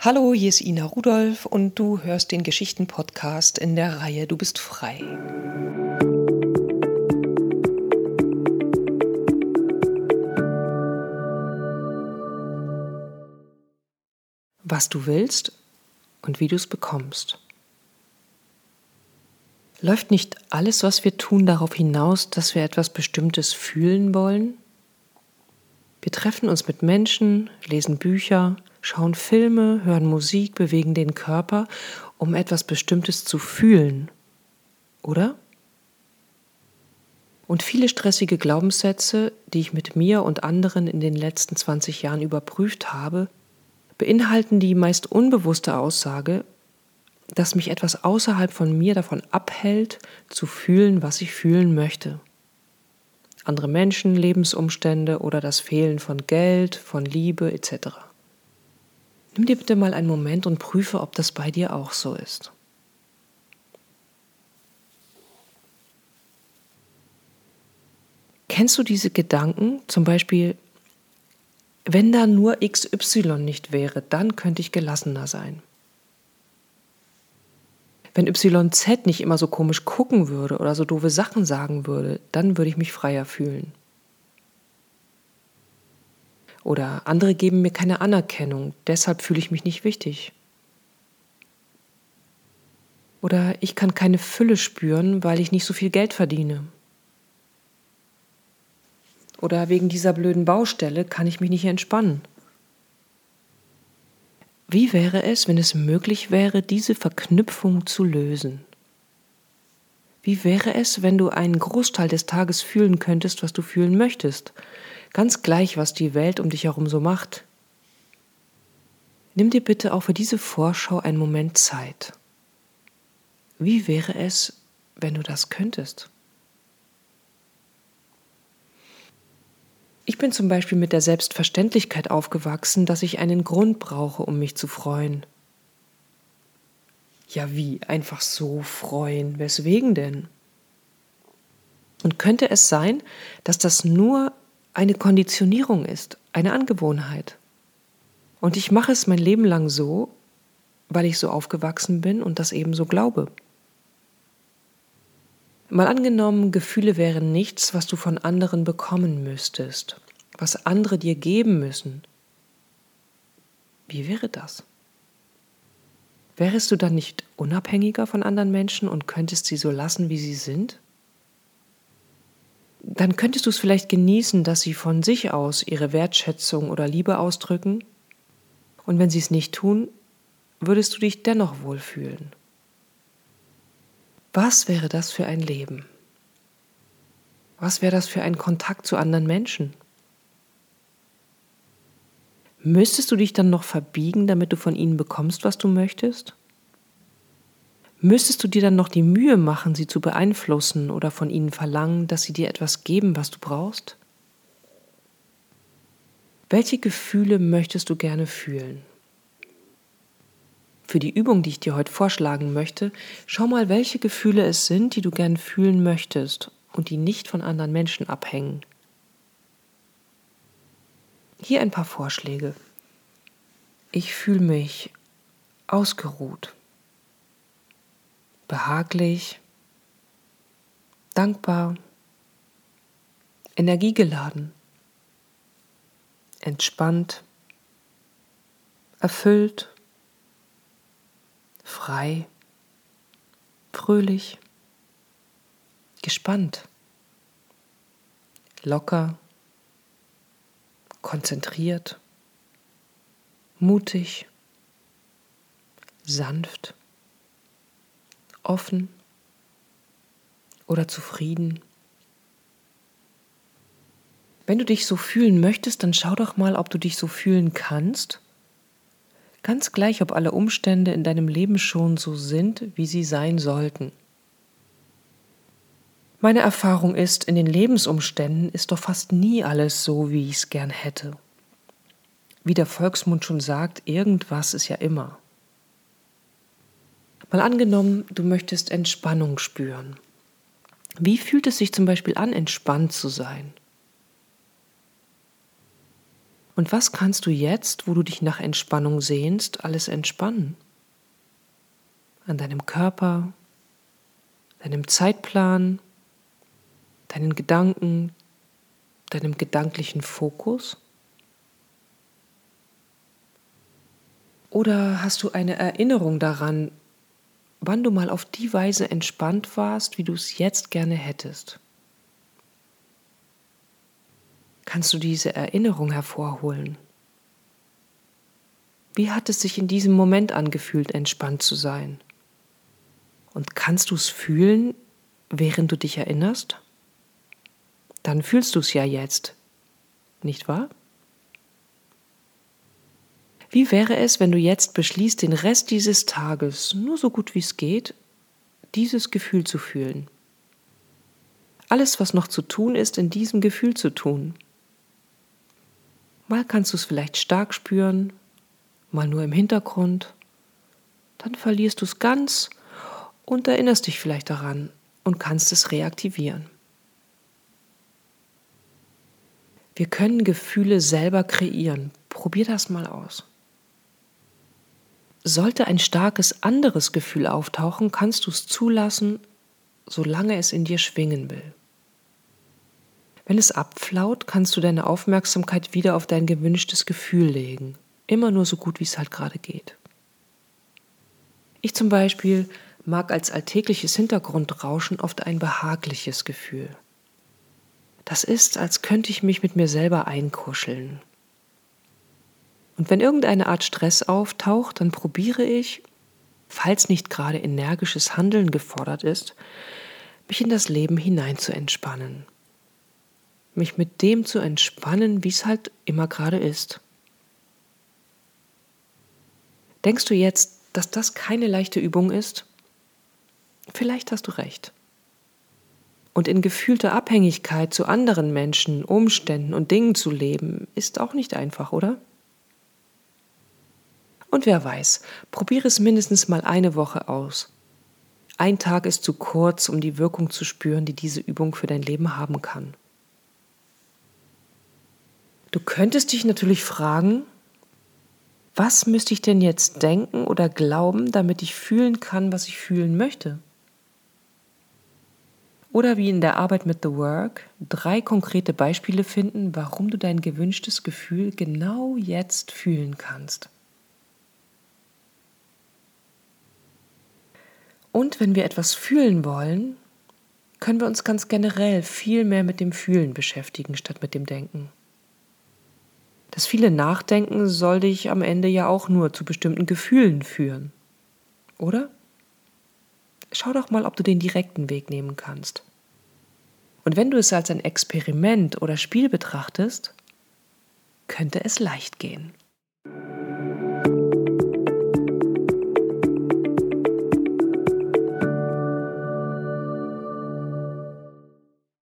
Hallo, hier ist Ina Rudolph und du hörst den Geschichten-Podcast in der Reihe Du bist frei. Was du willst und wie du es bekommst. Läuft nicht alles, was wir tun, darauf hinaus, dass wir etwas Bestimmtes fühlen wollen? Wir treffen uns mit Menschen, lesen Bücher, schauen Filme, hören Musik, bewegen den Körper, um etwas Bestimmtes zu fühlen. Oder? Und viele stressige Glaubenssätze, die ich mit mir und anderen in den letzten 20 Jahren überprüft habe, beinhalten die meist unbewusste Aussage, dass mich etwas außerhalb von mir davon abhält, zu fühlen, was ich fühlen möchte. Andere Menschen, Lebensumstände oder das Fehlen von Geld, von Liebe etc. Nimm dir bitte mal einen Moment und prüfe, ob das bei dir auch so ist. Kennst du diese Gedanken? Zum Beispiel, wenn da nur XY nicht wäre, dann könnte ich gelassener sein. Wenn YZ nicht immer so komisch gucken würde oder so doofe Sachen sagen würde, dann würde ich mich freier fühlen. Oder andere geben mir keine Anerkennung, deshalb fühle ich mich nicht wichtig. Oder ich kann keine Fülle spüren, weil ich nicht so viel Geld verdiene. Oder wegen dieser blöden Baustelle kann ich mich nicht entspannen. Wie wäre es, wenn es möglich wäre, diese Verknüpfung zu lösen? Wie wäre es, wenn du einen Großteil des Tages fühlen könntest, was du fühlen möchtest, ganz gleich, was die Welt um dich herum so macht. Nimm dir bitte auch für diese Vorschau einen Moment Zeit. Wie wäre es, wenn du das könntest? Ich bin zum Beispiel mit der Selbstverständlichkeit aufgewachsen, dass ich einen Grund brauche, um mich zu freuen. Ja, wie? Einfach so freuen. Weswegen denn? Und könnte es sein, dass das nur eine Konditionierung ist, eine Angewohnheit. Und ich mache es mein Leben lang so, weil ich so aufgewachsen bin und das eben so glaube. Mal angenommen, Gefühle wären nichts, was du von anderen bekommen müsstest, was andere dir geben müssen. Wie wäre das? Wärest du dann nicht unabhängiger von anderen Menschen und könntest sie so lassen, wie sie sind? Dann könntest du es vielleicht genießen, dass sie von sich aus ihre Wertschätzung oder Liebe ausdrücken. Und wenn sie es nicht tun, würdest du dich dennoch wohlfühlen. Was wäre das für ein Leben? Was wäre das für ein Kontakt zu anderen Menschen? Müsstest du dich dann noch verbiegen, damit du von ihnen bekommst, was du möchtest? Müsstest du dir dann noch die Mühe machen, sie zu beeinflussen oder von ihnen verlangen, dass sie dir etwas geben, was du brauchst? Welche Gefühle möchtest du gerne fühlen? Für die Übung, die ich dir heute vorschlagen möchte, schau mal, welche Gefühle es sind, die du gern fühlen möchtest und die nicht von anderen Menschen abhängen. Hier ein paar Vorschläge. Ich fühle mich ausgeruht behaglich, dankbar, energiegeladen, entspannt, erfüllt, frei, fröhlich, gespannt, locker, konzentriert, mutig, sanft offen oder zufrieden. Wenn du dich so fühlen möchtest, dann schau doch mal, ob du dich so fühlen kannst. Ganz gleich, ob alle Umstände in deinem Leben schon so sind, wie sie sein sollten. Meine Erfahrung ist, in den Lebensumständen ist doch fast nie alles so, wie ich es gern hätte. Wie der Volksmund schon sagt, irgendwas ist ja immer. Mal angenommen, du möchtest Entspannung spüren. Wie fühlt es sich zum Beispiel an, entspannt zu sein? Und was kannst du jetzt, wo du dich nach Entspannung sehnst, alles entspannen? An deinem Körper, deinem Zeitplan, deinen Gedanken, deinem gedanklichen Fokus? Oder hast du eine Erinnerung daran, wann du mal auf die Weise entspannt warst, wie du es jetzt gerne hättest? kannst du diese Erinnerung hervorholen. Wie hat es sich in diesem Moment angefühlt, entspannt zu sein? Und kannst du es fühlen, während du dich erinnerst? Dann fühlst du es ja jetzt, nicht wahr? Wie wäre es, wenn du jetzt beschließt, den Rest dieses Tages, nur so gut wie es geht, dieses Gefühl zu fühlen? Alles, was noch zu tun ist, in diesem Gefühl zu tun. Mal kannst du es vielleicht stark spüren, mal nur im Hintergrund. Dann verlierst du es ganz und erinnerst dich vielleicht daran und kannst es reaktivieren. Wir können Gefühle selber kreieren. Probier das mal aus. Sollte ein starkes anderes Gefühl auftauchen, kannst du es zulassen, solange es in dir schwingen will. Wenn es abflaut, kannst du deine Aufmerksamkeit wieder auf dein gewünschtes Gefühl legen. Immer nur so gut, wie es halt gerade geht. Ich zum Beispiel mag als alltägliches Hintergrundrauschen oft ein behagliches Gefühl. Das ist, als könnte ich mich mit mir selber einkuscheln. Und wenn irgendeine Art Stress auftaucht, dann probiere ich, falls nicht gerade energisches Handeln gefordert ist, mich in das Leben hinein zu entspannen mich mit dem zu entspannen, wie es halt immer gerade ist. Denkst du jetzt, dass das keine leichte Übung ist? Vielleicht hast du recht. Und in gefühlter Abhängigkeit zu anderen Menschen, Umständen und Dingen zu leben, ist auch nicht einfach, oder? Und wer weiß, probiere es mindestens mal eine Woche aus. Ein Tag ist zu kurz, um die Wirkung zu spüren, die diese Übung für dein Leben haben kann. Du könntest dich natürlich fragen, was müsste ich denn jetzt denken oder glauben, damit ich fühlen kann, was ich fühlen möchte? Oder wie in der Arbeit mit The Work, drei konkrete Beispiele finden, warum du dein gewünschtes Gefühl genau jetzt fühlen kannst. Und wenn wir etwas fühlen wollen, können wir uns ganz generell viel mehr mit dem Fühlen beschäftigen statt mit dem Denken. Das viele Nachdenken soll dich am Ende ja auch nur zu bestimmten Gefühlen führen. Oder? Schau doch mal, ob du den direkten Weg nehmen kannst. Und wenn du es als ein Experiment oder Spiel betrachtest, könnte es leicht gehen.